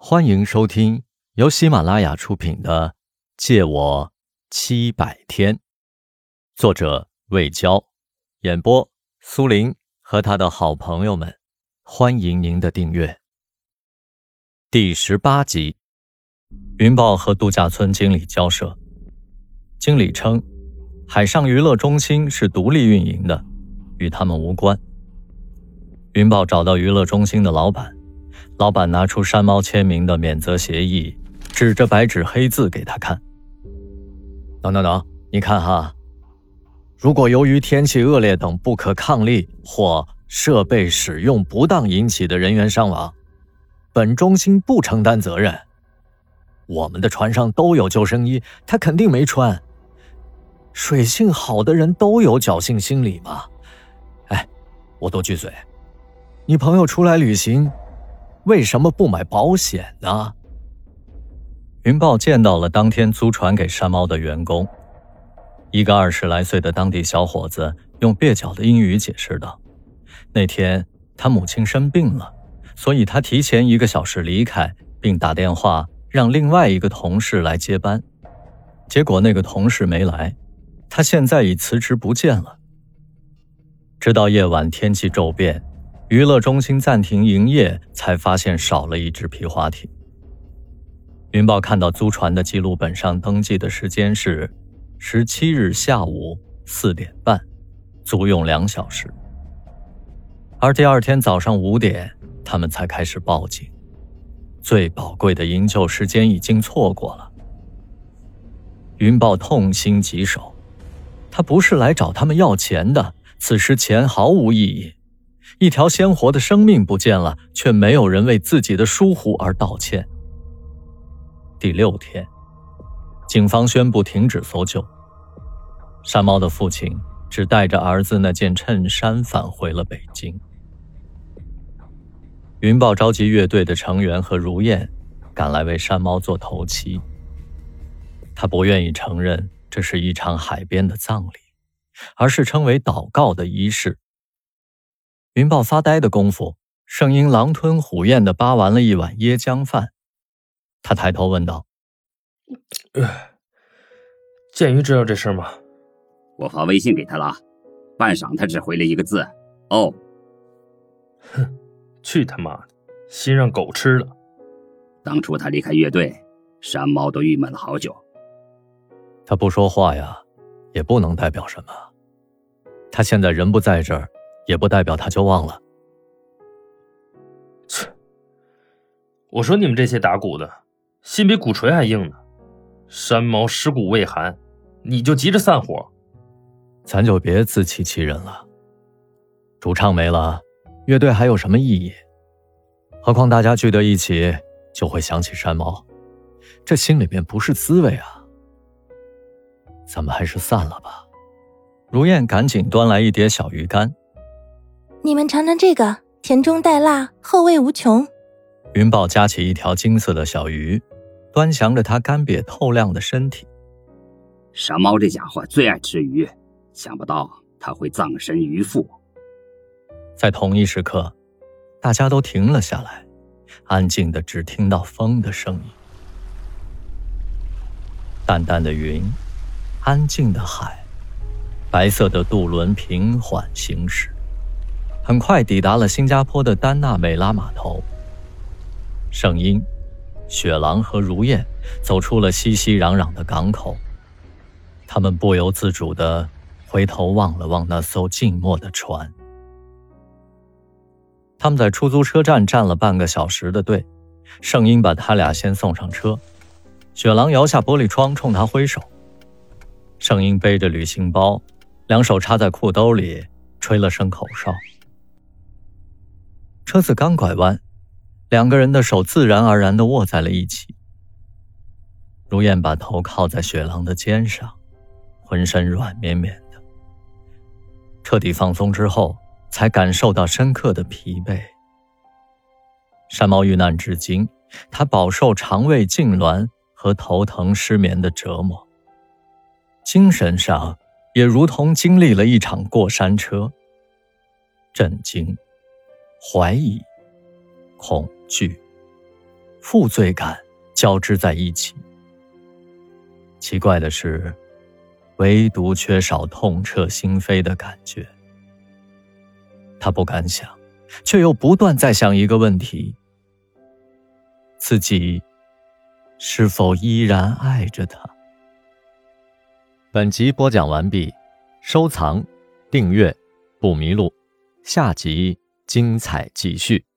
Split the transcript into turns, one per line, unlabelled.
欢迎收听由喜马拉雅出品的《借我七百天》，作者魏娇，演播苏林和他的好朋友们。欢迎您的订阅。第十八集，云豹和度假村经理交涉。经理称，海上娱乐中心是独立运营的，与他们无关。云豹找到娱乐中心的老板。老板拿出山猫签名的免责协议，指着白纸黑字给他看。等等等，你看哈，如果由于天气恶劣等不可抗力或设备使用不当引起的人员伤亡，本中心不承担责任。我们的船上都有救生衣，他肯定没穿。水性好的人都有侥幸心理嘛？哎，我多句嘴，你朋友出来旅行。为什么不买保险呢？云豹见到了当天租船给山猫的员工，一个二十来岁的当地小伙子，用蹩脚的英语解释道：“那天他母亲生病了，所以他提前一个小时离开，并打电话让另外一个同事来接班。结果那个同事没来，他现在已辞职不见了。直到夜晚天气骤变。”娱乐中心暂停营业，才发现少了一只皮划艇。云豹看到租船的记录本上登记的时间是十七日下午四点半，租用两小时。而第二天早上五点，他们才开始报警。最宝贵的营救时间已经错过了。云豹痛心疾首，他不是来找他们要钱的，此时钱毫无意义。一条鲜活的生命不见了，却没有人为自己的疏忽而道歉。第六天，警方宣布停止搜救。山猫的父亲只带着儿子那件衬衫返回了北京。云豹召集乐队的成员和如燕赶来为山猫做头七。他不愿意承认这是一场海边的葬礼，而是称为祷告的仪式。云豹发呆的功夫，圣婴狼吞虎咽的扒完了一碗椰浆饭。他抬头问道：“
剑鱼知道这事吗？”
我发微信给他了，半晌他只回了一个字：“哦。”
哼，去他妈的，心让狗吃了。
当初他离开乐队，山猫都郁闷了好久。
他不说话呀，也不能代表什么。他现在人不在这儿。也不代表他就忘了。
切！我说你们这些打鼓的，心比鼓槌还硬呢。山猫尸骨未寒，你就急着散伙？
咱就别自欺欺人了。主唱没了，乐队还有什么意义？何况大家聚在一起，就会想起山猫，这心里面不是滋味啊。咱们还是散了吧。如燕赶紧端来一碟小鱼干。
你们尝尝这个，甜中带辣，后味无穷。
云豹夹起一条金色的小鱼，端详着它干瘪透亮的身体。
傻猫这家伙最爱吃鱼，想不到他会葬身鱼腹。
在同一时刻，大家都停了下来，安静的只听到风的声音。淡淡的云，安静的海，白色的渡轮平缓行驶。很快抵达了新加坡的丹纳美拉码头。圣婴、雪狼和如燕走出了熙熙攘攘的港口，他们不由自主地回头望了望那艘静默的船。他们在出租车站站了半个小时的队，圣婴把他俩先送上车，雪狼摇下玻璃窗冲他挥手。圣婴背着旅行包，两手插在裤兜里，吹了声口哨。车子刚拐弯，两个人的手自然而然的握在了一起。如燕把头靠在雪狼的肩上，浑身软绵绵的。彻底放松之后，才感受到深刻的疲惫。山猫遇难至今，他饱受肠胃痉挛和头疼失眠的折磨，精神上也如同经历了一场过山车，震惊。怀疑、恐惧、负罪感交织在一起。奇怪的是，唯独缺少痛彻心扉的感觉。他不敢想，却又不断在想一个问题：自己是否依然爱着他？本集播讲完毕，收藏、订阅不迷路，下集精彩继续。